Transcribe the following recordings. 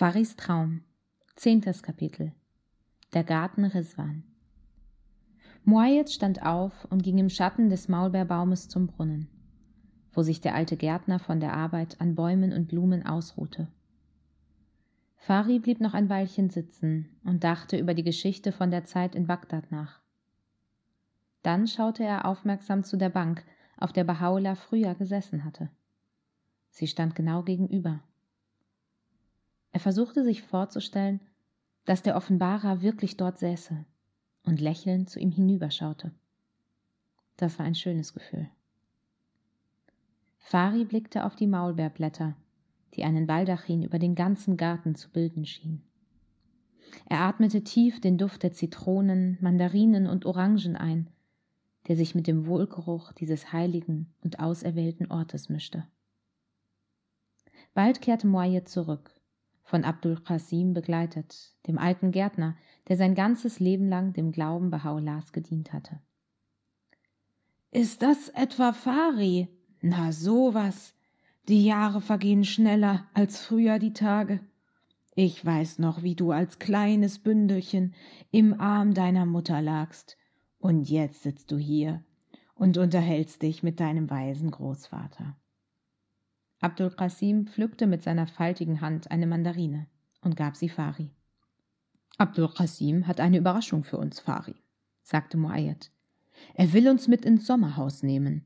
Faris Traum. Zehntes Kapitel. Der Garten Riswan. Muayed stand auf und ging im Schatten des Maulbeerbaumes zum Brunnen, wo sich der alte Gärtner von der Arbeit an Bäumen und Blumen ausruhte. Fari blieb noch ein Weilchen sitzen und dachte über die Geschichte von der Zeit in Bagdad nach. Dann schaute er aufmerksam zu der Bank, auf der Bahá'u'lláh früher gesessen hatte. Sie stand genau gegenüber. Er versuchte sich vorzustellen, dass der Offenbarer wirklich dort säße und lächelnd zu ihm hinüberschaute. Das war ein schönes Gefühl. Fari blickte auf die Maulbeerblätter, die einen Baldachin über den ganzen Garten zu bilden schien. Er atmete tief den Duft der Zitronen, Mandarinen und Orangen ein, der sich mit dem Wohlgeruch dieses heiligen und auserwählten Ortes mischte. Bald kehrte Moaye zurück von Abdul Qasim begleitet, dem alten Gärtner, der sein ganzes Leben lang dem Glauben Baha'u'llahs gedient hatte. Ist das etwa Fari? Na sowas. Die Jahre vergehen schneller als früher die Tage. Ich weiß noch, wie du als kleines Bündelchen im Arm deiner Mutter lagst, und jetzt sitzt du hier und unterhältst dich mit deinem weisen Großvater. Abdul Qasim pflückte mit seiner faltigen Hand eine Mandarine und gab sie Fari. Abdul Qasim hat eine Überraschung für uns, Fari, sagte Muayyad. Er will uns mit ins Sommerhaus nehmen.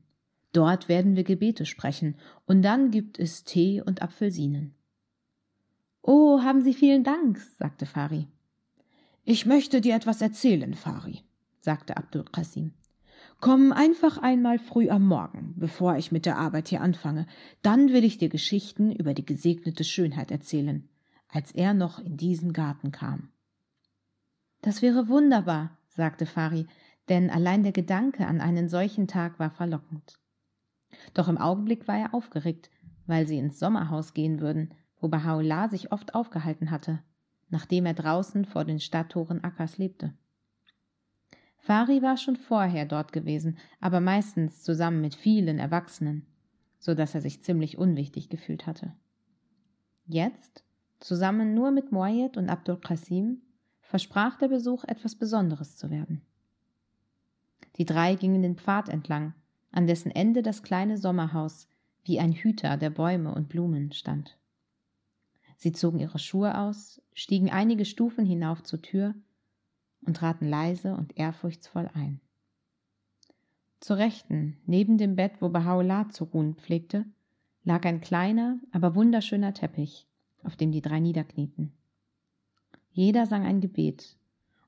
Dort werden wir Gebete sprechen, und dann gibt es Tee und Apfelsinen. Oh, haben Sie vielen Dank, sagte Fari. Ich möchte dir etwas erzählen, Fari, sagte Abdul Qasim. Komm einfach einmal früh am Morgen, bevor ich mit der Arbeit hier anfange. Dann will ich dir Geschichten über die gesegnete Schönheit erzählen, als er noch in diesen Garten kam. Das wäre wunderbar, sagte Fari, denn allein der Gedanke an einen solchen Tag war verlockend. Doch im Augenblick war er aufgeregt, weil sie ins Sommerhaus gehen würden, wo Baha'u'llah sich oft aufgehalten hatte, nachdem er draußen vor den Stadttoren Akkas lebte. Fari war schon vorher dort gewesen, aber meistens zusammen mit vielen Erwachsenen, so dass er sich ziemlich unwichtig gefühlt hatte. Jetzt, zusammen nur mit Moayed und Abdul Qasim, versprach der Besuch etwas Besonderes zu werden. Die drei gingen den Pfad entlang, an dessen Ende das kleine Sommerhaus wie ein Hüter der Bäume und Blumen stand. Sie zogen ihre Schuhe aus, stiegen einige Stufen hinauf zur Tür und traten leise und ehrfurchtsvoll ein. Zur Rechten, neben dem Bett, wo Baha'u'llah zu ruhen pflegte, lag ein kleiner, aber wunderschöner Teppich, auf dem die drei niederknieten. Jeder sang ein Gebet,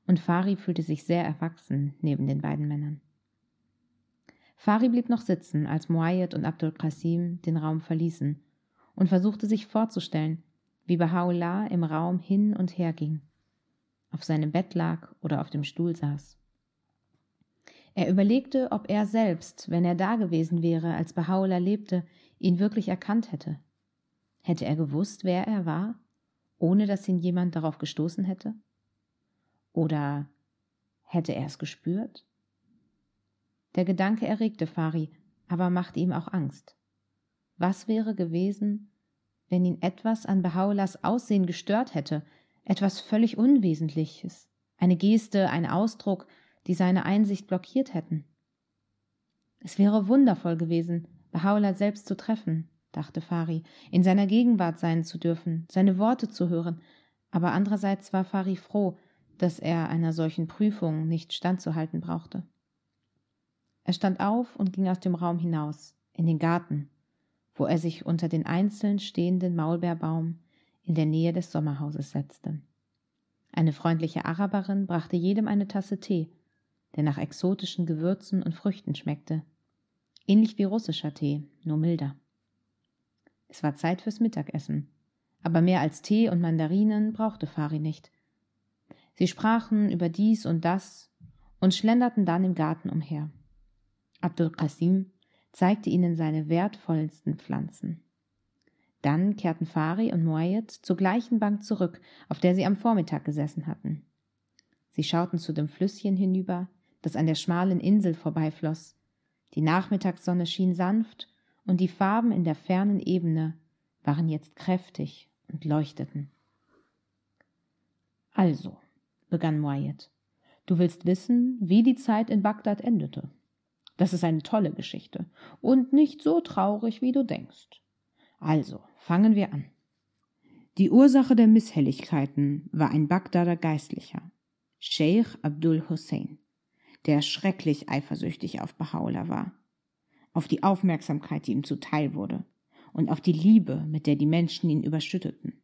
und Fari fühlte sich sehr erwachsen neben den beiden Männern. Fari blieb noch sitzen, als Muayyad und Abdul Qasim den Raum verließen und versuchte sich vorzustellen, wie Baha'u'llah im Raum hin und her ging auf seinem Bett lag oder auf dem Stuhl saß. Er überlegte, ob er selbst, wenn er da gewesen wäre, als Baha'u'llah lebte, ihn wirklich erkannt hätte. Hätte er gewusst, wer er war, ohne dass ihn jemand darauf gestoßen hätte? Oder hätte er es gespürt? Der Gedanke erregte Fari, aber machte ihm auch Angst. Was wäre gewesen, wenn ihn etwas an Baha'u'llahs Aussehen gestört hätte, etwas völlig Unwesentliches, eine Geste, ein Ausdruck, die seine Einsicht blockiert hätten. Es wäre wundervoll gewesen, Baha'u'llah selbst zu treffen, dachte Fari, in seiner Gegenwart sein zu dürfen, seine Worte zu hören, aber andererseits war Fari froh, dass er einer solchen Prüfung nicht standzuhalten brauchte. Er stand auf und ging aus dem Raum hinaus, in den Garten, wo er sich unter den einzeln stehenden Maulbeerbaum in der Nähe des Sommerhauses setzte. Eine freundliche Araberin brachte jedem eine Tasse Tee, der nach exotischen Gewürzen und Früchten schmeckte, ähnlich wie russischer Tee, nur milder. Es war Zeit fürs Mittagessen, aber mehr als Tee und Mandarinen brauchte Fari nicht. Sie sprachen über dies und das und schlenderten dann im Garten umher. Abdul Qasim zeigte ihnen seine wertvollsten Pflanzen. Dann kehrten Fari und Moayed zur gleichen Bank zurück, auf der sie am Vormittag gesessen hatten. Sie schauten zu dem Flüsschen hinüber, das an der schmalen Insel vorbeifloss. Die Nachmittagssonne schien sanft, und die Farben in der fernen Ebene waren jetzt kräftig und leuchteten. Also, begann Wyatt, du willst wissen, wie die Zeit in Bagdad endete. Das ist eine tolle Geschichte und nicht so traurig, wie du denkst. Also, fangen wir an. Die Ursache der Misshelligkeiten war ein Bagdader Geistlicher, Sheikh Abdul Hussein, der schrecklich eifersüchtig auf Bahá'u'lláh war, auf die Aufmerksamkeit, die ihm zuteil wurde, und auf die Liebe, mit der die Menschen ihn überschütteten.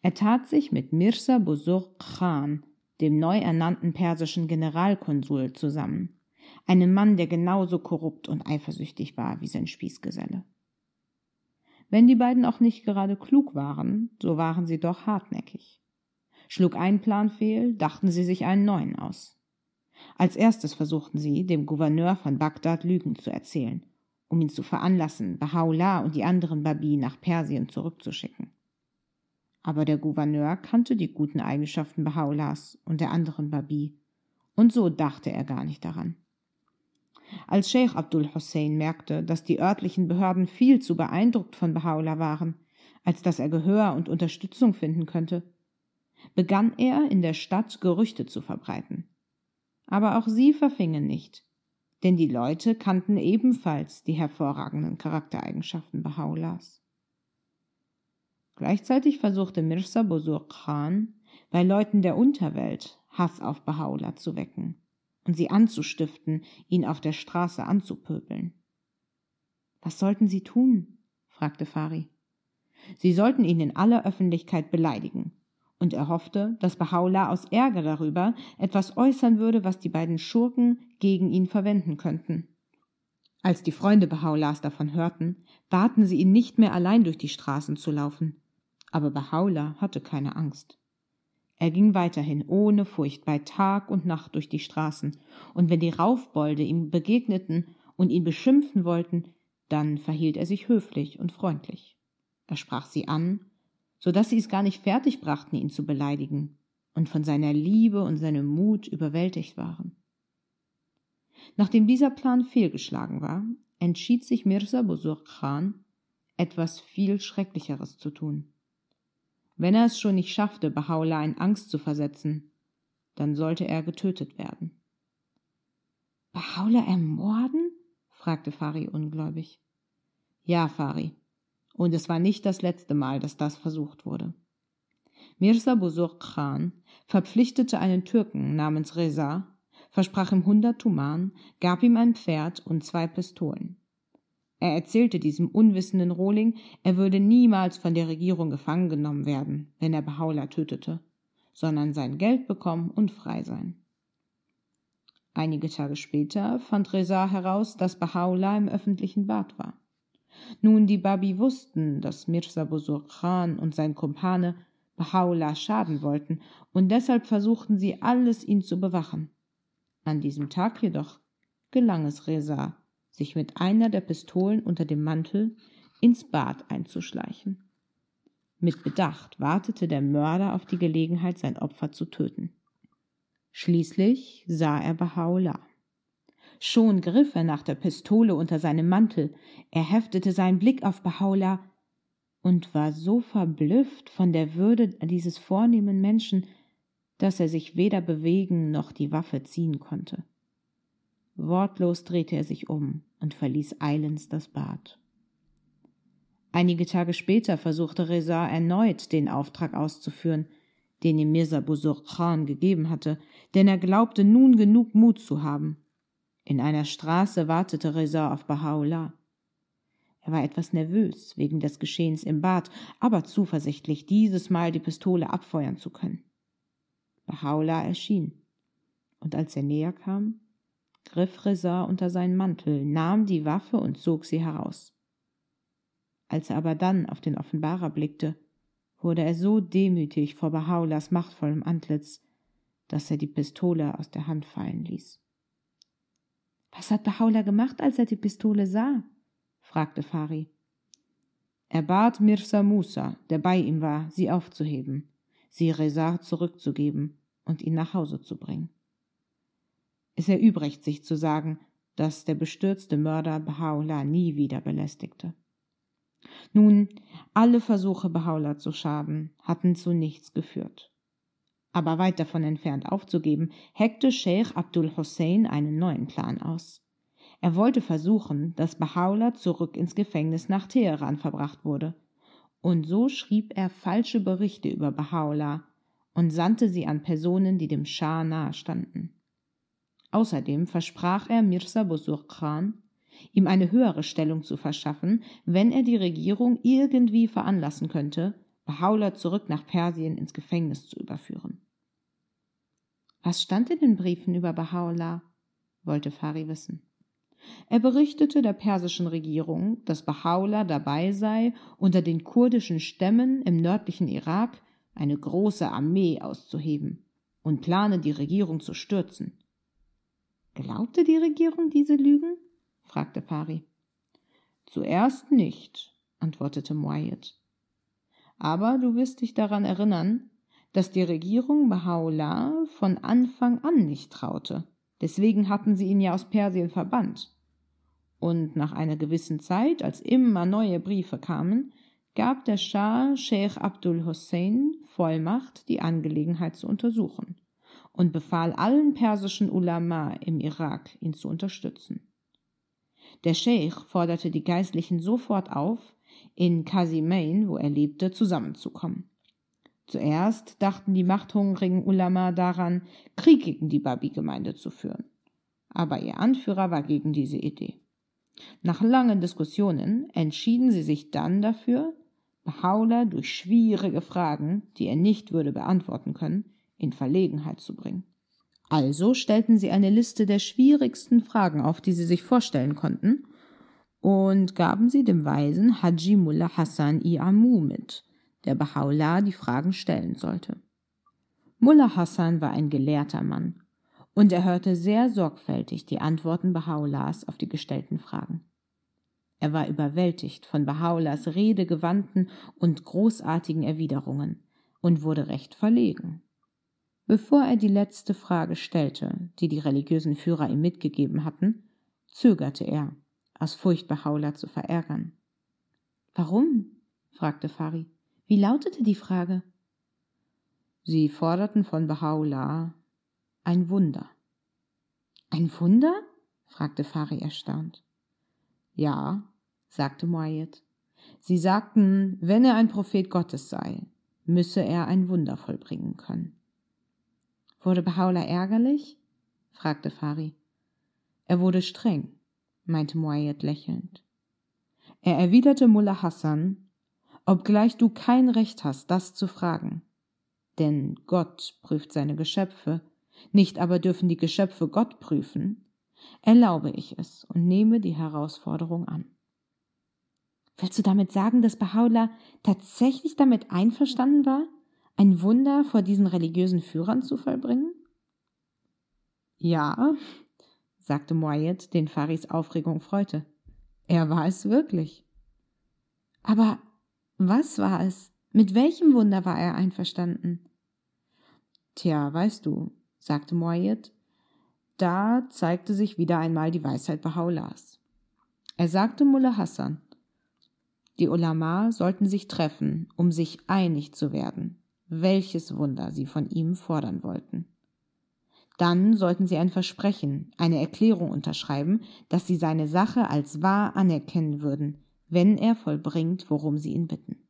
Er tat sich mit Mirza Buzurg Khan, dem neu ernannten persischen Generalkonsul, zusammen, einem Mann, der genauso korrupt und eifersüchtig war wie sein Spießgeselle. Wenn die beiden auch nicht gerade klug waren, so waren sie doch hartnäckig. Schlug ein Plan fehl, dachten sie sich einen neuen aus. Als erstes versuchten sie, dem Gouverneur von Bagdad Lügen zu erzählen, um ihn zu veranlassen, Baha'u'llah und die anderen Babi nach Persien zurückzuschicken. Aber der Gouverneur kannte die guten Eigenschaften Baha'u'llahs und der anderen Babi, und so dachte er gar nicht daran. Als Sheikh Abdul Hussein merkte, dass die örtlichen Behörden viel zu beeindruckt von Baha'u'llah waren, als dass er Gehör und Unterstützung finden könnte, begann er in der Stadt Gerüchte zu verbreiten. Aber auch sie verfingen nicht, denn die Leute kannten ebenfalls die hervorragenden Charaktereigenschaften Baha'u'llahs. Gleichzeitig versuchte Mirza Bozur Khan, bei Leuten der Unterwelt Hass auf Baha'u'llah zu wecken und sie anzustiften, ihn auf der Straße anzupöbeln. Was sollten sie tun? fragte Fari. Sie sollten ihn in aller Öffentlichkeit beleidigen, und er hoffte, dass Bahá'u'lláh aus Ärger darüber etwas äußern würde, was die beiden Schurken gegen ihn verwenden könnten. Als die Freunde Bahá'u'llahs davon hörten, baten sie ihn nicht mehr allein durch die Straßen zu laufen. Aber Bahá'u'lláh hatte keine Angst. Er ging weiterhin ohne Furcht bei Tag und Nacht durch die Straßen, und wenn die Raufbolde ihm begegneten und ihn beschimpfen wollten, dann verhielt er sich höflich und freundlich. Er sprach sie an, so dass sie es gar nicht fertig brachten, ihn zu beleidigen, und von seiner Liebe und seinem Mut überwältigt waren. Nachdem dieser Plan fehlgeschlagen war, entschied sich Mirza Busur Khan, etwas viel Schrecklicheres zu tun. Wenn er es schon nicht schaffte, Bahá'u'lláh in Angst zu versetzen, dann sollte er getötet werden. Bahá'u'lláh ermorden? fragte Fari ungläubig. Ja, Fari. Und es war nicht das letzte Mal, dass das versucht wurde. Mirza Buzur Khan verpflichtete einen Türken namens Reza, versprach ihm hundert Tuman, gab ihm ein Pferd und zwei Pistolen. Er erzählte diesem unwissenden Rohling, er würde niemals von der Regierung gefangen genommen werden, wenn er Bahá'u'lláh tötete, sondern sein Geld bekommen und frei sein. Einige Tage später fand Reza heraus, dass Bahá'u'lláh im öffentlichen Bad war. Nun, die Babi wussten, dass Mirza Buzur Khan und sein Kumpane Bahá'u'lláh schaden wollten, und deshalb versuchten sie alles, ihn zu bewachen. An diesem Tag jedoch gelang es Reza, sich mit einer der Pistolen unter dem Mantel ins Bad einzuschleichen. Mit Bedacht wartete der Mörder auf die Gelegenheit, sein Opfer zu töten. Schließlich sah er Bahá'u'lláh. Schon griff er nach der Pistole unter seinem Mantel, er heftete seinen Blick auf Bahá'u'lláh und war so verblüfft von der Würde dieses vornehmen Menschen, dass er sich weder bewegen noch die Waffe ziehen konnte. Wortlos drehte er sich um und verließ eilends das Bad. Einige Tage später versuchte Reza erneut, den Auftrag auszuführen, den ihm Mirza Busur Khan gegeben hatte, denn er glaubte nun genug Mut zu haben. In einer Straße wartete Reza auf Bahá'u'lláh. Er war etwas nervös wegen des Geschehens im Bad, aber zuversichtlich, dieses Mal die Pistole abfeuern zu können. Bahá'u'lláh erschien, und als er näher kam, griff Reza unter seinen Mantel, nahm die Waffe und zog sie heraus. Als er aber dann auf den Offenbarer blickte, wurde er so demütig vor Bahaulas machtvollem Antlitz, dass er die Pistole aus der Hand fallen ließ. Was hat Bahaula gemacht, als er die Pistole sah? fragte Fari. Er bat Mirza Musa, der bei ihm war, sie aufzuheben, sie Reza zurückzugeben und ihn nach Hause zu bringen. Es erübrigt sich zu sagen, dass der bestürzte Mörder Bahá'u'lláh nie wieder belästigte. Nun, alle Versuche, Bahá'u'lláh zu schaden, hatten zu nichts geführt. Aber weit davon entfernt aufzugeben, heckte Sheikh Abdul Hussein einen neuen Plan aus. Er wollte versuchen, dass Bahá'u'lláh zurück ins Gefängnis nach Teheran verbracht wurde. Und so schrieb er falsche Berichte über Bahá'u'lláh und sandte sie an Personen, die dem Schah nahestanden. Außerdem versprach er Mirza Busur Khan, ihm eine höhere Stellung zu verschaffen, wenn er die Regierung irgendwie veranlassen könnte, Bahá'u'lláh zurück nach Persien ins Gefängnis zu überführen. Was stand in den Briefen über Bahá'u'lláh? wollte Fari wissen. Er berichtete der persischen Regierung, dass Bahá'u'lláh dabei sei, unter den kurdischen Stämmen im nördlichen Irak eine große Armee auszuheben und plane, die Regierung zu stürzen. Glaubte die Regierung diese Lügen? fragte Fari. Zuerst nicht, antwortete Muayyad. Aber du wirst dich daran erinnern, dass die Regierung Baha'u'llah von Anfang an nicht traute. Deswegen hatten sie ihn ja aus Persien verbannt. Und nach einer gewissen Zeit, als immer neue Briefe kamen, gab der Schah Sheikh Abdul Hussein Vollmacht, die Angelegenheit zu untersuchen und befahl allen persischen Ulama im Irak, ihn zu unterstützen. Der Sheikh forderte die Geistlichen sofort auf, in Kasimain, wo er lebte, zusammenzukommen. Zuerst dachten die machthungrigen Ulama daran, Krieg gegen die Babi-Gemeinde zu führen. Aber ihr Anführer war gegen diese Idee. Nach langen Diskussionen entschieden sie sich dann dafür, Baha'u'llah durch schwierige Fragen, die er nicht würde beantworten können, in Verlegenheit zu bringen. Also stellten sie eine Liste der schwierigsten Fragen auf, die sie sich vorstellen konnten, und gaben sie dem Weisen Haji Mullah Hassan i Amu mit, der Baha'u'llah die Fragen stellen sollte. Mullah Hassan war ein gelehrter Mann, und er hörte sehr sorgfältig die Antworten Baha'u'llahs auf die gestellten Fragen. Er war überwältigt von Baha'u'llahs redegewandten und großartigen Erwiderungen und wurde recht verlegen. Bevor er die letzte Frage stellte, die die religiösen Führer ihm mitgegeben hatten, zögerte er, aus Furcht Baha'u'llah zu verärgern. Warum? fragte Fari. Wie lautete die Frage? Sie forderten von Baha'u'llah ein Wunder. Ein Wunder? fragte Fari erstaunt. Ja, sagte Muayyad. Sie sagten, wenn er ein Prophet Gottes sei, müsse er ein Wunder vollbringen können. Wurde Baha'u'llah ärgerlich? fragte Fari. Er wurde streng, meinte Muayyad lächelnd. Er erwiderte Mullah Hassan, obgleich du kein Recht hast, das zu fragen. Denn Gott prüft seine Geschöpfe, nicht aber dürfen die Geschöpfe Gott prüfen, erlaube ich es und nehme die Herausforderung an. Willst du damit sagen, dass Baha'u'llah tatsächlich damit einverstanden war, ein Wunder vor diesen religiösen Führern zu vollbringen? Ja, sagte Moyet, den Faris Aufregung freute. Er war es wirklich. Aber was war es? Mit welchem Wunder war er einverstanden? Tja, weißt du, sagte Moyet, da zeigte sich wieder einmal die Weisheit Baha'u'llahs. Er sagte Mullah Hassan, die Ulama sollten sich treffen, um sich einig zu werden welches Wunder sie von ihm fordern wollten. Dann sollten sie ein Versprechen, eine Erklärung unterschreiben, dass sie seine Sache als wahr anerkennen würden, wenn er vollbringt, worum sie ihn bitten.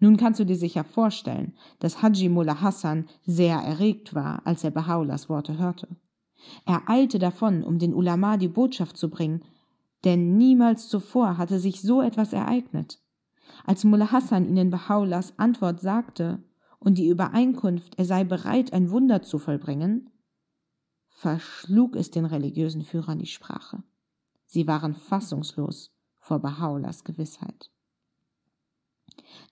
Nun kannst du dir sicher vorstellen, dass Haji Mullah Hassan sehr erregt war, als er Baha'u'llahs Worte hörte. Er eilte davon, um den Ulama die Botschaft zu bringen, denn niemals zuvor hatte sich so etwas ereignet. Als Mullah Hassan ihnen Baha'u'llahs Antwort sagte und die Übereinkunft, er sei bereit, ein Wunder zu vollbringen, verschlug es den religiösen Führern die Sprache. Sie waren fassungslos vor Baha'u'llahs Gewissheit.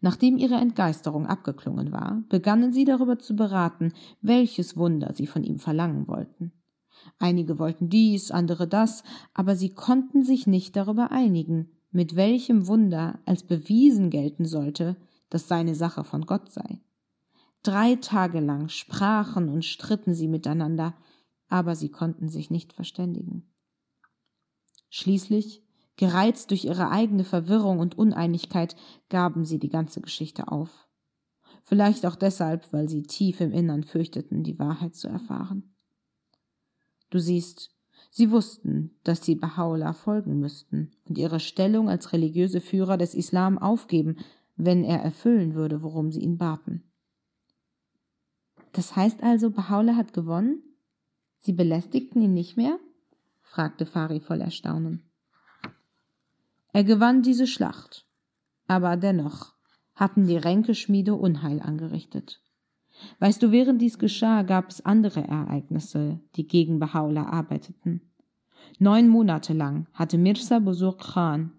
Nachdem ihre Entgeisterung abgeklungen war, begannen sie darüber zu beraten, welches Wunder sie von ihm verlangen wollten. Einige wollten dies, andere das, aber sie konnten sich nicht darüber einigen, mit welchem Wunder als bewiesen gelten sollte, dass seine Sache von Gott sei. Drei Tage lang sprachen und stritten sie miteinander, aber sie konnten sich nicht verständigen. Schließlich, gereizt durch ihre eigene Verwirrung und Uneinigkeit, gaben sie die ganze Geschichte auf. vielleicht auch deshalb, weil sie tief im Innern fürchteten, die Wahrheit zu erfahren. Du siehst, sie wussten, dass sie Baha'u'llah folgen müssten und ihre Stellung als religiöse Führer des Islam aufgeben, wenn er erfüllen würde, worum sie ihn baten. Das heißt also, Baha'u'llah hat gewonnen? Sie belästigten ihn nicht mehr? fragte Fari voll Erstaunen. Er gewann diese Schlacht, aber dennoch hatten die Ränkeschmiede Unheil angerichtet. Weißt du, während dies geschah, gab es andere Ereignisse, die gegen Baha'u'llah arbeiteten. Neun Monate lang hatte Mirza Buzur Khan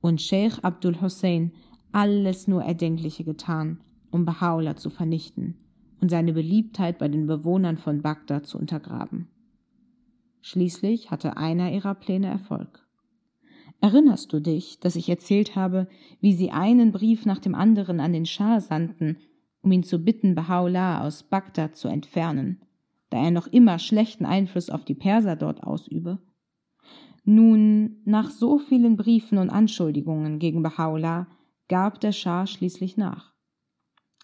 und Sheikh Abdul Hussein alles nur Erdenkliche getan, um Baha'u'llah zu vernichten und seine Beliebtheit bei den Bewohnern von Bagdad zu untergraben. Schließlich hatte einer ihrer Pläne Erfolg. Erinnerst du dich, dass ich erzählt habe, wie sie einen Brief nach dem anderen an den Schah sandten, um ihn zu bitten, Baha'u'llah aus Bagdad zu entfernen, da er noch immer schlechten Einfluss auf die Perser dort ausübe? Nun, nach so vielen Briefen und Anschuldigungen gegen Baha'u'llah gab der Schah schließlich nach.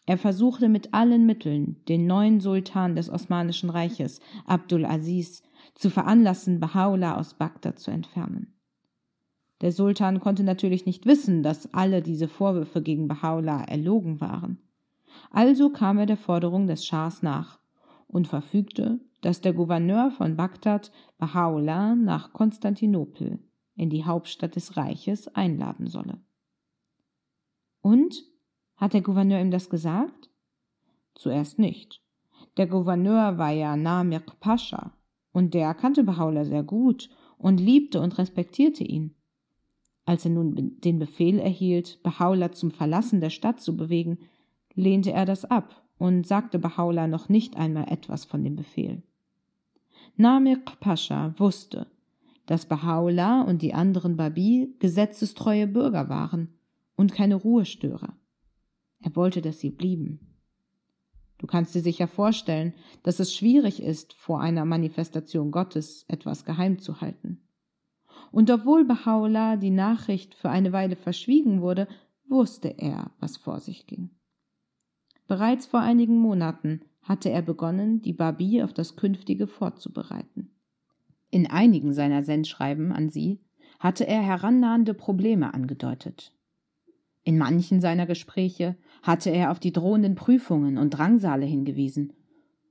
Er versuchte mit allen Mitteln, den neuen Sultan des Osmanischen Reiches, Abdul Aziz, zu veranlassen, Baha'u'llah aus Bagdad zu entfernen. Der Sultan konnte natürlich nicht wissen, dass alle diese Vorwürfe gegen Baha'u'llah erlogen waren. Also kam er der Forderung des Schahs nach und verfügte, dass der Gouverneur von Bagdad Baha'u'llah nach Konstantinopel, in die Hauptstadt des Reiches, einladen solle. Und? Hat der Gouverneur ihm das gesagt? Zuerst nicht. Der Gouverneur war ja Namir Pascha, und der kannte Baha'u'llah sehr gut und liebte und respektierte ihn. Als er nun den Befehl erhielt, Baha'u'llah zum Verlassen der Stadt zu bewegen, lehnte er das ab und sagte Baha'u'llah noch nicht einmal etwas von dem Befehl. Namir Pascha wusste, dass Baha'u'llah und die anderen Babi gesetzestreue Bürger waren und keine Ruhestörer. Er wollte, dass sie blieben. Du kannst dir sicher vorstellen, dass es schwierig ist, vor einer Manifestation Gottes etwas geheim zu halten. Und obwohl Baha'u'llah die Nachricht für eine Weile verschwiegen wurde, wusste er, was vor sich ging. Bereits vor einigen Monaten hatte er begonnen, die Babi auf das Künftige vorzubereiten. In einigen seiner Sendschreiben an sie hatte er herannahende Probleme angedeutet. In manchen seiner Gespräche hatte er auf die drohenden Prüfungen und Drangsale hingewiesen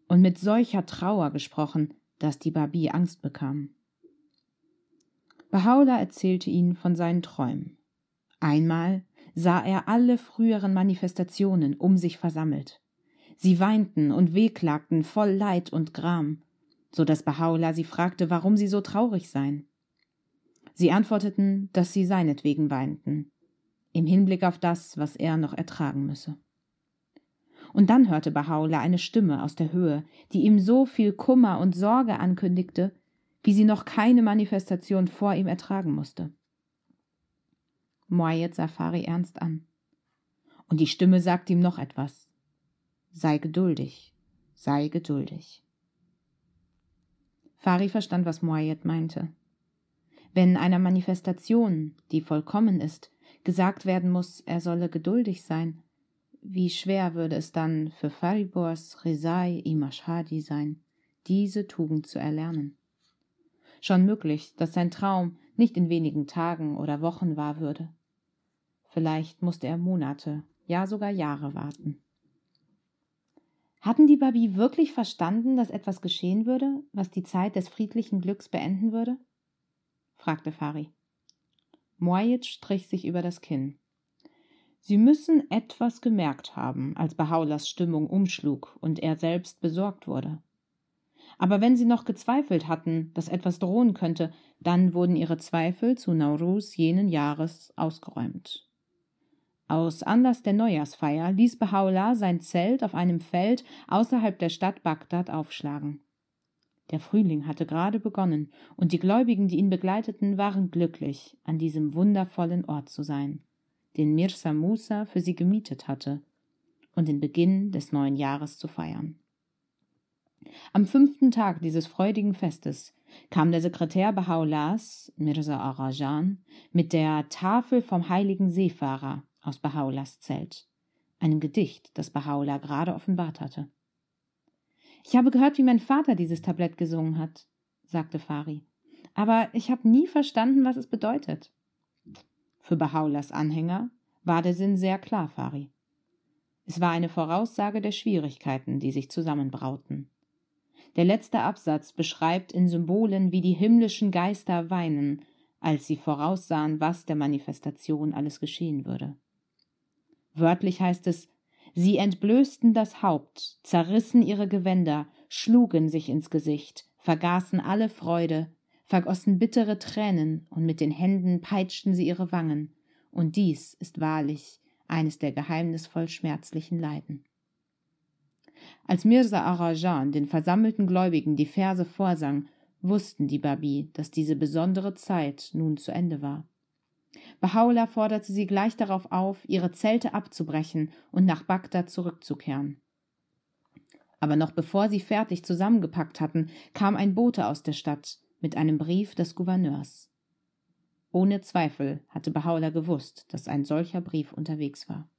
und mit solcher Trauer gesprochen, dass die Babi Angst bekamen. Baha'u'llah erzählte ihnen von seinen Träumen. Einmal sah er alle früheren Manifestationen um sich versammelt. Sie weinten und wehklagten voll Leid und Gram, so dass Baha'u'llah sie fragte, warum sie so traurig seien. Sie antworteten, dass sie seinetwegen weinten, im Hinblick auf das, was er noch ertragen müsse. Und dann hörte Baha'u'llah eine Stimme aus der Höhe, die ihm so viel Kummer und Sorge ankündigte, wie sie noch keine Manifestation vor ihm ertragen musste. Moayed sah Fari ernst an. Und die Stimme sagte ihm noch etwas. Sei geduldig, sei geduldig. Fari verstand, was Moayed meinte. Wenn einer Manifestation, die vollkommen ist, gesagt werden muss, er solle geduldig sein, wie schwer würde es dann für Faribors Rezai Imashadi sein, diese Tugend zu erlernen. Schon möglich, dass sein Traum nicht in wenigen Tagen oder Wochen wahr würde. Vielleicht musste er Monate, ja sogar Jahre warten. Hatten die Babi wirklich verstanden, dass etwas geschehen würde, was die Zeit des friedlichen Glücks beenden würde? fragte Fari. Moayed strich sich über das Kinn. Sie müssen etwas gemerkt haben, als Bahaulas Stimmung umschlug und er selbst besorgt wurde. Aber wenn sie noch gezweifelt hatten, dass etwas drohen könnte, dann wurden ihre Zweifel zu Naurus jenen Jahres ausgeräumt. Aus Anlass der Neujahrsfeier ließ Baha'u'llah sein Zelt auf einem Feld außerhalb der Stadt Bagdad aufschlagen. Der Frühling hatte gerade begonnen, und die Gläubigen, die ihn begleiteten, waren glücklich, an diesem wundervollen Ort zu sein, den Mirza Musa für sie gemietet hatte, und den Beginn des neuen Jahres zu feiern. Am fünften Tag dieses freudigen Festes kam der Sekretär Baha'u'llahs, Mirza Arajan, mit der Tafel vom heiligen Seefahrer aus Baha'u'llahs Zelt, einem Gedicht, das Bahá'u'lláh gerade offenbart hatte. Ich habe gehört, wie mein Vater dieses Tablett gesungen hat, sagte Fari, aber ich habe nie verstanden, was es bedeutet. Für Baha'u'llahs Anhänger war der Sinn sehr klar, Fari. Es war eine Voraussage der Schwierigkeiten, die sich zusammenbrauten. Der letzte Absatz beschreibt in Symbolen, wie die himmlischen Geister weinen, als sie voraussahen, was der Manifestation alles geschehen würde. Wörtlich heißt es, sie entblößten das Haupt, zerrissen ihre Gewänder, schlugen sich ins Gesicht, vergaßen alle Freude, vergossen bittere Tränen und mit den Händen peitschten sie ihre Wangen, und dies ist wahrlich eines der geheimnisvoll schmerzlichen Leiden. Als Mirza Arajan den versammelten Gläubigen die Verse vorsang, wussten die Babi, dass diese besondere Zeit nun zu Ende war. Bahá'u'lláh forderte sie gleich darauf auf, ihre Zelte abzubrechen und nach Bagdad zurückzukehren. Aber noch bevor sie fertig zusammengepackt hatten, kam ein Bote aus der Stadt mit einem Brief des Gouverneurs. Ohne Zweifel hatte Bahá'u'lláh gewusst, dass ein solcher Brief unterwegs war.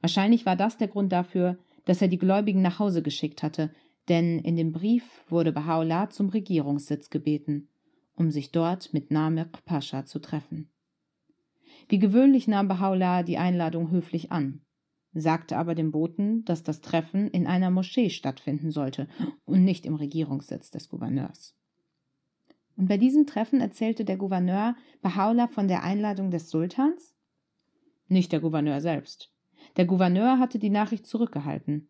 Wahrscheinlich war das der Grund dafür, dass er die Gläubigen nach Hause geschickt hatte, denn in dem Brief wurde Bahá'u'lláh zum Regierungssitz gebeten, um sich dort mit Namir Pascha zu treffen. Wie gewöhnlich nahm Bahá'u'lláh die Einladung höflich an, sagte aber dem Boten, dass das Treffen in einer Moschee stattfinden sollte und nicht im Regierungssitz des Gouverneurs. Und bei diesem Treffen erzählte der Gouverneur Bahá'u'lláh von der Einladung des Sultans? Nicht der Gouverneur selbst. Der Gouverneur hatte die Nachricht zurückgehalten.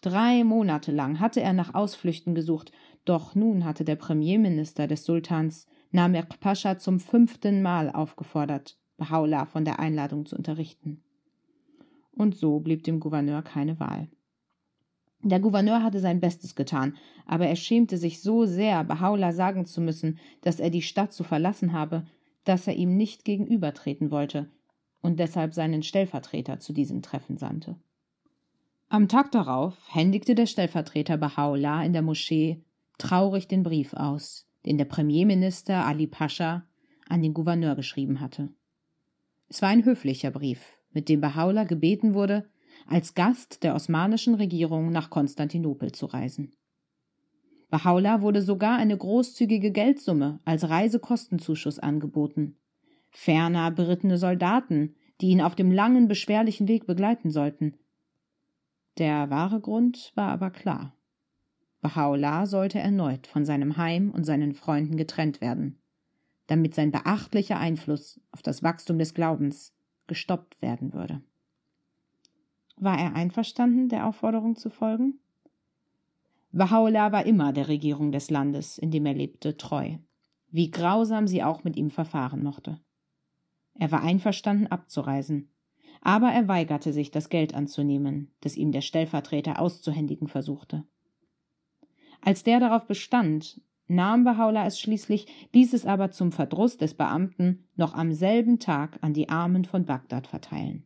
Drei Monate lang hatte er nach Ausflüchten gesucht, doch nun hatte der Premierminister des Sultans Namir Pascha zum fünften Mal aufgefordert, Bahá'u'lláh von der Einladung zu unterrichten. Und so blieb dem Gouverneur keine Wahl. Der Gouverneur hatte sein Bestes getan, aber er schämte sich so sehr, Bahá'u'lláh sagen zu müssen, dass er die Stadt zu verlassen habe, dass er ihm nicht gegenübertreten wollte und deshalb seinen Stellvertreter zu diesem Treffen sandte. Am Tag darauf händigte der Stellvertreter Bahá'u'lláh in der Moschee traurig den Brief aus, den der Premierminister Ali Pascha an den Gouverneur geschrieben hatte. Es war ein höflicher Brief, mit dem Bahá'u'lláh gebeten wurde, als Gast der osmanischen Regierung nach Konstantinopel zu reisen. Bahá'u'lláh wurde sogar eine großzügige Geldsumme als Reisekostenzuschuss angeboten. Ferner berittene Soldaten, die ihn auf dem langen, beschwerlichen Weg begleiten sollten. Der wahre Grund war aber klar. Bahá'u'lláh sollte erneut von seinem Heim und seinen Freunden getrennt werden, damit sein beachtlicher Einfluss auf das Wachstum des Glaubens gestoppt werden würde. War er einverstanden, der Aufforderung zu folgen? Bahá'u'lláh war immer der Regierung des Landes, in dem er lebte, treu, wie grausam sie auch mit ihm verfahren mochte. Er war einverstanden abzureisen, aber er weigerte sich, das Geld anzunehmen, das ihm der Stellvertreter auszuhändigen versuchte. Als der darauf bestand, nahm Bahá'u'lláh es schließlich, ließ es aber zum Verdruss des Beamten noch am selben Tag an die Armen von Bagdad verteilen.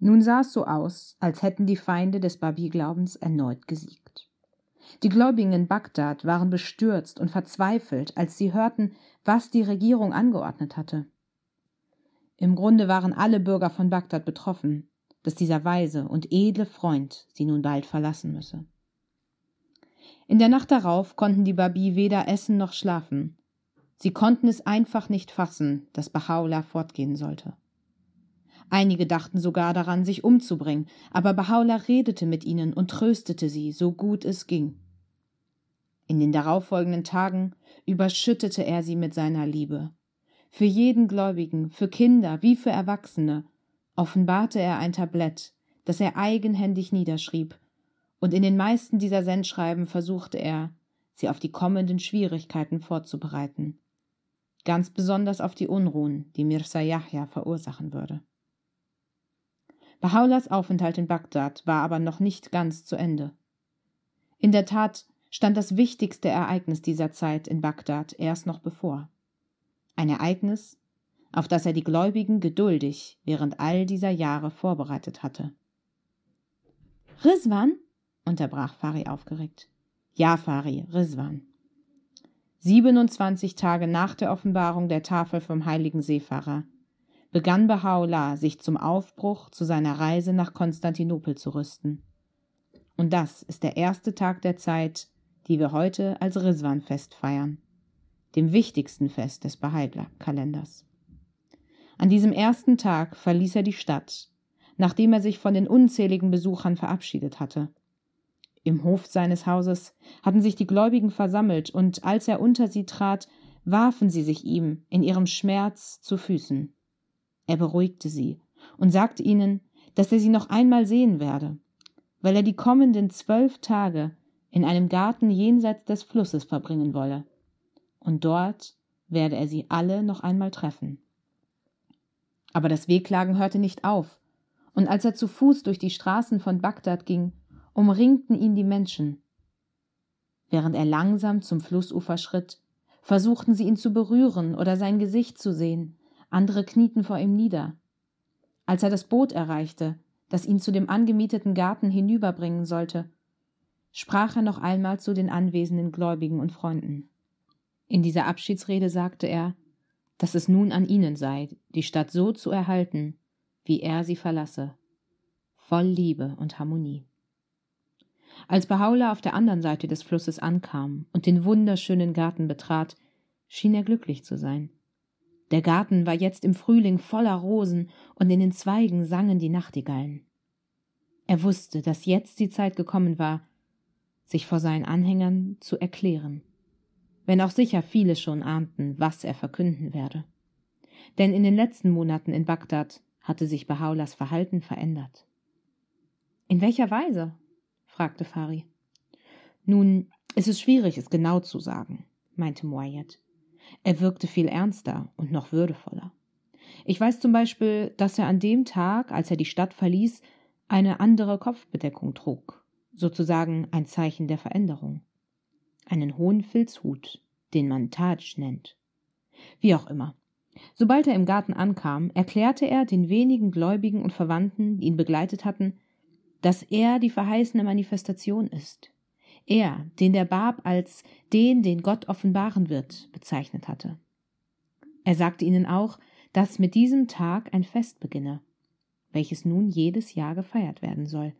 Nun sah es so aus, als hätten die Feinde des Babi-Glaubens erneut gesiegt. Die Gläubigen in Bagdad waren bestürzt und verzweifelt, als sie hörten, was die Regierung angeordnet hatte. Im Grunde waren alle Bürger von Bagdad betroffen, dass dieser weise und edle Freund sie nun bald verlassen müsse. In der Nacht darauf konnten die Babi weder essen noch schlafen. Sie konnten es einfach nicht fassen, dass Bahá'u'lláh fortgehen sollte. Einige dachten sogar daran, sich umzubringen, aber Bahá'u'lláh redete mit ihnen und tröstete sie, so gut es ging. In den darauffolgenden Tagen überschüttete er sie mit seiner Liebe. Für jeden Gläubigen, für Kinder wie für Erwachsene offenbarte er ein Tablett, das er eigenhändig niederschrieb, und in den meisten dieser Sendschreiben versuchte er, sie auf die kommenden Schwierigkeiten vorzubereiten, ganz besonders auf die Unruhen, die Mirza Yahya verursachen würde. Bahaulas Aufenthalt in Bagdad war aber noch nicht ganz zu Ende. In der Tat stand das wichtigste Ereignis dieser Zeit in Bagdad erst noch bevor. Ein Ereignis, auf das er die Gläubigen geduldig während all dieser Jahre vorbereitet hatte. Rizwan? Unterbrach Fari aufgeregt. Ja, Fari, Rizwan. 27 Tage nach der Offenbarung der Tafel vom heiligen Seefahrer begann Baha'u'llah, sich zum Aufbruch zu seiner Reise nach Konstantinopel zu rüsten. Und das ist der erste Tag der Zeit, die wir heute als Rizwan-Fest feiern, dem wichtigsten Fest des Baha'u'llah-Kalenders. An diesem ersten Tag verließ er die Stadt, nachdem er sich von den unzähligen Besuchern verabschiedet hatte. Im Hof seines Hauses hatten sich die Gläubigen versammelt, und als er unter sie trat, warfen sie sich ihm in ihrem Schmerz zu Füßen. Er beruhigte sie und sagte ihnen, dass er sie noch einmal sehen werde, weil er die kommenden zwölf Tage in einem Garten jenseits des Flusses verbringen wolle, und dort werde er sie alle noch einmal treffen. Aber das Wehklagen hörte nicht auf, und als er zu Fuß durch die Straßen von Bagdad ging, umringten ihn die Menschen. Während er langsam zum Flussufer schritt, versuchten sie ihn zu berühren oder sein Gesicht zu sehen, andere knieten vor ihm nieder. Als er das Boot erreichte, das ihn zu dem angemieteten Garten hinüberbringen sollte, sprach er noch einmal zu den anwesenden Gläubigen und Freunden. In dieser Abschiedsrede sagte er, dass es nun an ihnen sei, die Stadt so zu erhalten, wie er sie verlasse, voll Liebe und Harmonie. Als Bahá'u'lláh auf der anderen Seite des Flusses ankam und den wunderschönen Garten betrat, schien er glücklich zu sein. Der Garten war jetzt im Frühling voller Rosen und in den Zweigen sangen die Nachtigallen. Er wusste, dass jetzt die Zeit gekommen war, sich vor seinen Anhängern zu erklären, wenn auch sicher viele schon ahnten, was er verkünden werde. Denn in den letzten Monaten in Bagdad hatte sich Bahaulas Verhalten verändert. In welcher Weise? Fragte Fari. Nun, es ist schwierig, es genau zu sagen, meinte Muayyad. Er wirkte viel ernster und noch würdevoller. Ich weiß zum Beispiel, dass er an dem Tag, als er die Stadt verließ, eine andere Kopfbedeckung trug, sozusagen ein Zeichen der Veränderung. Einen hohen Filzhut, den man Taj nennt. Wie auch immer. Sobald er im Garten ankam, erklärte er den wenigen Gläubigen und Verwandten, die ihn begleitet hatten, dass er die verheißene Manifestation ist, er, den der Bab als den, den Gott offenbaren wird, bezeichnet hatte. Er sagte ihnen auch, dass mit diesem Tag ein Fest beginne, welches nun jedes Jahr gefeiert werden soll,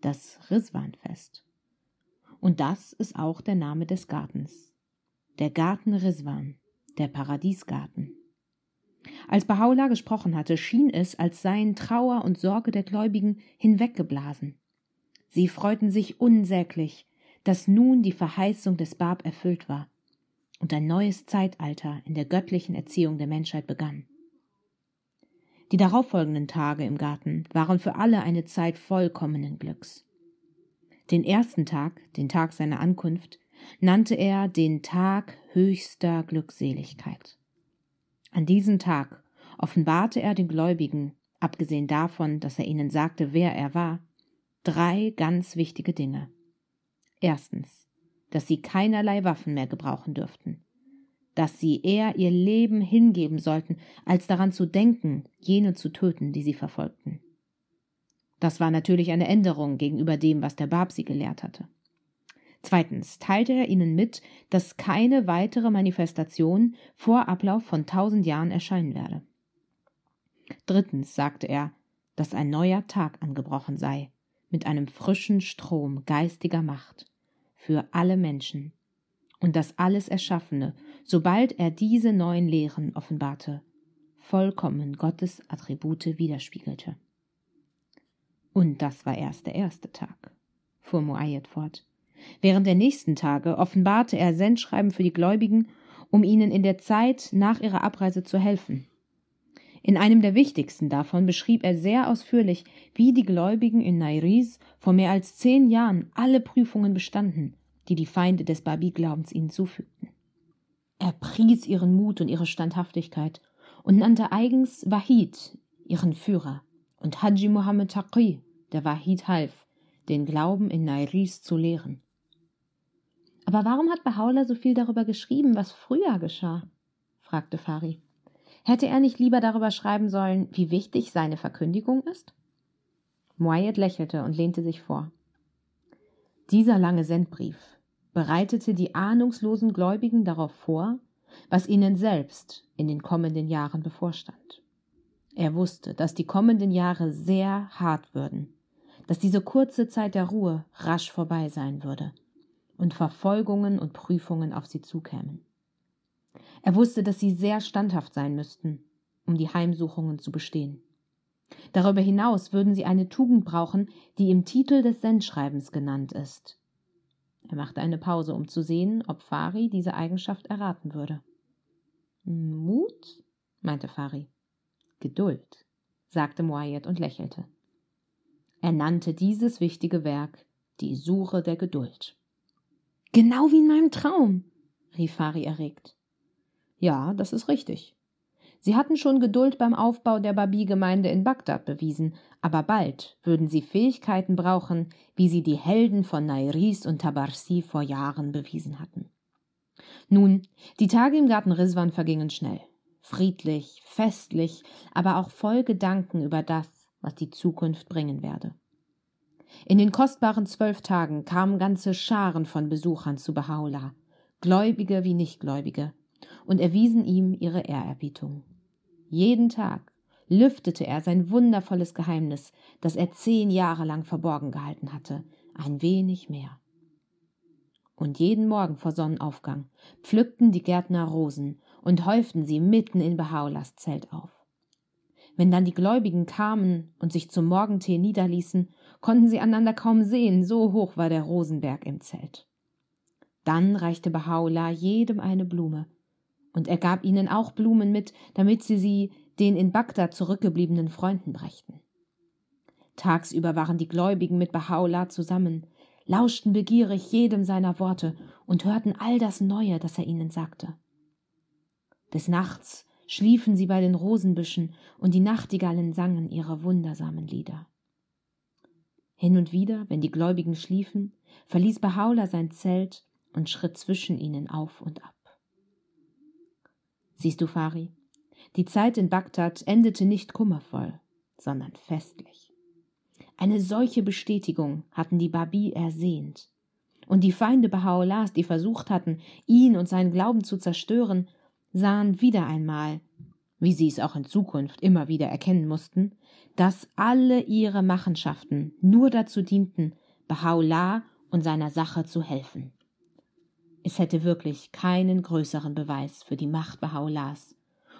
das Rizwan-Fest. Und das ist auch der Name des Gartens, der Garten Rizwan, der Paradiesgarten. Als Baha'u'llah gesprochen hatte, schien es, als seien Trauer und Sorge der Gläubigen hinweggeblasen. Sie freuten sich unsäglich, dass nun die Verheißung des Bab erfüllt war und ein neues Zeitalter in der göttlichen Erziehung der Menschheit begann. Die darauffolgenden Tage im Garten waren für alle eine Zeit vollkommenen Glücks. Den ersten Tag, den Tag seiner Ankunft, nannte er den Tag höchster Glückseligkeit. An diesem Tag offenbarte er den Gläubigen, abgesehen davon, dass er ihnen sagte, wer er war, drei ganz wichtige Dinge. Erstens, dass sie keinerlei Waffen mehr gebrauchen dürften, dass sie eher ihr Leben hingeben sollten, als daran zu denken, jene zu töten, die sie verfolgten. Das war natürlich eine Änderung gegenüber dem, was der Bab sie gelehrt hatte. Zweitens teilte er ihnen mit, dass keine weitere Manifestation vor Ablauf von tausend Jahren erscheinen werde. Drittens sagte er, dass ein neuer Tag angebrochen sei, mit einem frischen Strom geistiger Macht für alle Menschen und das alles Erschaffene, sobald er diese neuen Lehren offenbarte, vollkommen Gottes Attribute widerspiegelte. Und das war erst der erste Tag, fuhr Muayyad fort. Während der nächsten Tage offenbarte er Sendschreiben für die Gläubigen, um ihnen in der Zeit nach ihrer Abreise zu helfen. In einem der wichtigsten davon beschrieb er sehr ausführlich, wie die Gläubigen in Nairis vor mehr als zehn Jahren alle Prüfungen bestanden, die die Feinde des Babi-Glaubens ihnen zufügten. Er pries ihren Mut und ihre Standhaftigkeit und nannte eigens Wahid, ihren Führer, und Haji Muhammad Taqi, der Wahid half, den Glauben in Nairis zu lehren. Aber warum hat Bahá'u'lláh so viel darüber geschrieben, was früher geschah? fragte Fari. Hätte er nicht lieber darüber schreiben sollen, wie wichtig seine Verkündigung ist? Muayyad lächelte und lehnte sich vor. Dieser lange Sendbrief bereitete die ahnungslosen Gläubigen darauf vor, was ihnen selbst in den kommenden Jahren bevorstand. Er wusste, dass die kommenden Jahre sehr hart würden, dass diese kurze Zeit der Ruhe rasch vorbei sein würde und Verfolgungen und Prüfungen auf sie zukämen. Er wusste, dass sie sehr standhaft sein müssten, um die Heimsuchungen zu bestehen. Darüber hinaus würden sie eine Tugend brauchen, die im Titel des Sendschreibens genannt ist. Er machte eine Pause, um zu sehen, ob Fari diese Eigenschaft erraten würde. Mut? meinte Fari. Geduld, sagte Moayed und lächelte. Er nannte dieses wichtige Werk die Suche der Geduld. Genau wie in meinem Traum, rief Fari erregt. Ja, das ist richtig. Sie hatten schon Geduld beim Aufbau der Babi-Gemeinde in Bagdad bewiesen, aber bald würden sie Fähigkeiten brauchen, wie sie die Helden von Nairis und Tabarsi vor Jahren bewiesen hatten. Nun, die Tage im Garten Rizwan vergingen schnell. Friedlich, festlich, aber auch voll Gedanken über das, was die Zukunft bringen werde. In den kostbaren zwölf Tagen kamen ganze Scharen von Besuchern zu Baha'u'llah, Gläubige wie Nichtgläubige, und erwiesen ihm ihre Ehrerbietung. Jeden Tag lüftete er sein wundervolles Geheimnis, das er zehn Jahre lang verborgen gehalten hatte, ein wenig mehr. Und jeden Morgen vor Sonnenaufgang pflückten die Gärtner Rosen und häuften sie mitten in Bahaulas Zelt auf. Wenn dann die Gläubigen kamen und sich zum Morgentee niederließen, konnten sie einander kaum sehen, so hoch war der Rosenberg im Zelt. Dann reichte Bahá'u'lláh jedem eine Blume, und er gab ihnen auch Blumen mit, damit sie sie den in Bagdad zurückgebliebenen Freunden brächten. Tagsüber waren die Gläubigen mit Bahá'u'lláh zusammen, lauschten begierig jedem seiner Worte und hörten all das Neue, das er ihnen sagte. Des Nachts schliefen sie bei den Rosenbüschen und die Nachtigallen sangen ihre wundersamen Lieder. Hin und wieder, wenn die Gläubigen schliefen, verließ Bahá'u'lláh sein Zelt und schritt zwischen ihnen auf und ab. Siehst du, Fari, die Zeit in Bagdad endete nicht kummervoll, sondern festlich. Eine solche Bestätigung hatten die Babi ersehnt. Und die Feinde Baha'u'llahs, die versucht hatten, ihn und seinen Glauben zu zerstören, sahen wieder einmal, wie sie es auch in Zukunft immer wieder erkennen mussten, dass alle ihre Machenschaften nur dazu dienten, Baha'u'llah und seiner Sache zu helfen. Es hätte wirklich keinen größeren Beweis für die Macht Baha'u'llahs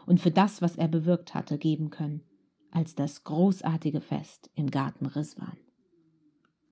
und für das, was er bewirkt hatte, geben können, als das großartige Fest im Garten Riswan.